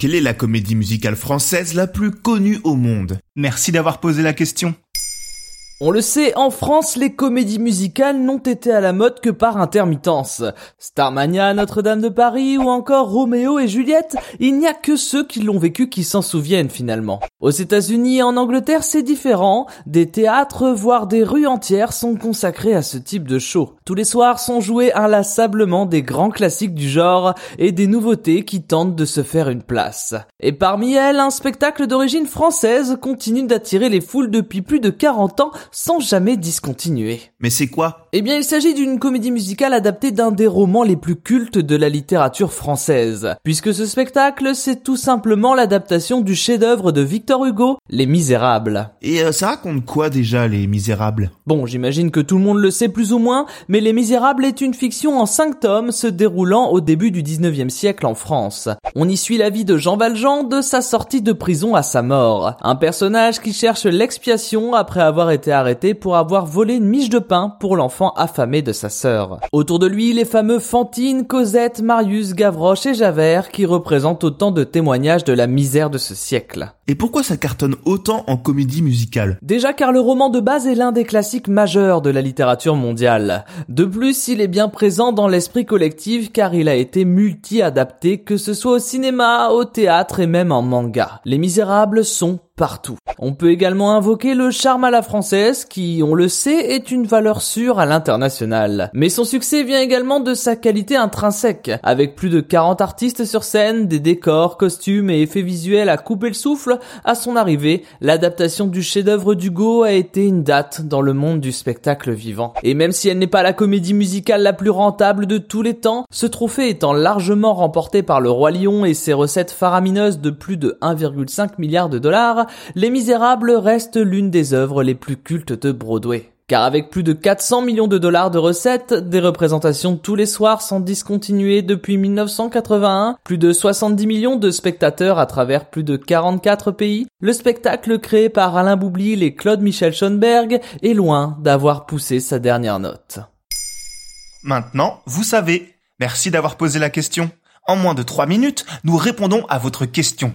Quelle est la comédie musicale française la plus connue au monde? Merci d'avoir posé la question. On le sait, en France, les comédies musicales n'ont été à la mode que par intermittence. Starmania, Notre-Dame de Paris ou encore Roméo et Juliette, il n'y a que ceux qui l'ont vécu qui s'en souviennent finalement. Aux États-Unis et en Angleterre, c'est différent. Des théâtres, voire des rues entières sont consacrés à ce type de show. Tous les soirs sont joués inlassablement des grands classiques du genre et des nouveautés qui tentent de se faire une place. Et parmi elles, un spectacle d'origine française continue d'attirer les foules depuis plus de 40 ans sans jamais discontinuer. Mais c'est quoi? Eh bien, il s'agit d'une comédie musicale adaptée d'un des romans les plus cultes de la littérature française, puisque ce spectacle, c'est tout simplement l'adaptation du chef-d'œuvre de Victor Hugo, Les Misérables. Et euh, ça raconte quoi déjà, Les Misérables? Bon, j'imagine que tout le monde le sait plus ou moins, mais Les Misérables est une fiction en cinq tomes se déroulant au début du 19e siècle en France. On y suit la vie de Jean Valjean de sa sortie de prison à sa mort. Un personnage qui cherche l'expiation après avoir été arrêté pour avoir volé une miche de pain pour l'enfant affamé de sa sœur. Autour de lui, les fameux Fantine, Cosette, Marius, Gavroche et Javert qui représentent autant de témoignages de la misère de ce siècle. Et pourquoi ça cartonne autant en comédie musicale? Déjà car le roman de base est l'un des classiques majeurs de la littérature mondiale. De plus, il est bien présent dans l'esprit collectif car il a été multi-adapté que ce soit au cinéma, au théâtre et même en manga. Les Misérables sont On peut également invoquer le charme à la française qui, on le sait, est une valeur sûre à l'international. Mais son succès vient également de sa qualité intrinsèque. Avec plus de 40 artistes sur scène, des décors, costumes et effets visuels à couper le souffle, à son arrivée, l'adaptation du chef-d'œuvre d'Hugo a été une date dans le monde du spectacle vivant. Et même si elle n'est pas la comédie musicale la plus rentable de tous les temps, ce trophée étant largement remporté par le Roi Lion et ses recettes faramineuses de plus de 1,5 milliard de dollars, les Misérables restent l'une des œuvres les plus cultes de Broadway. Car avec plus de 400 millions de dollars de recettes, des représentations tous les soirs sans discontinuer depuis 1981, plus de 70 millions de spectateurs à travers plus de 44 pays, le spectacle créé par Alain Boublil et Claude Michel Schoenberg est loin d'avoir poussé sa dernière note. Maintenant, vous savez. Merci d'avoir posé la question. En moins de 3 minutes, nous répondons à votre question.